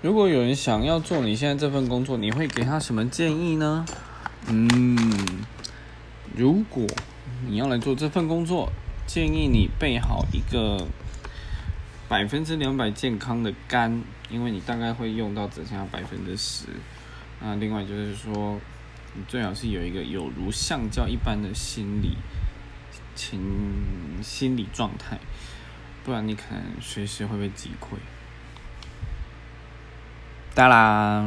如果有人想要做你现在这份工作，你会给他什么建议呢？嗯，如果你要来做这份工作，建议你备好一个百分之两百健康的肝，因为你大概会用到只剩下百分之十。那另外就是说，你最好是有一个有如橡胶一般的心理情心理状态，不然你可能随时会被击溃。哒啦。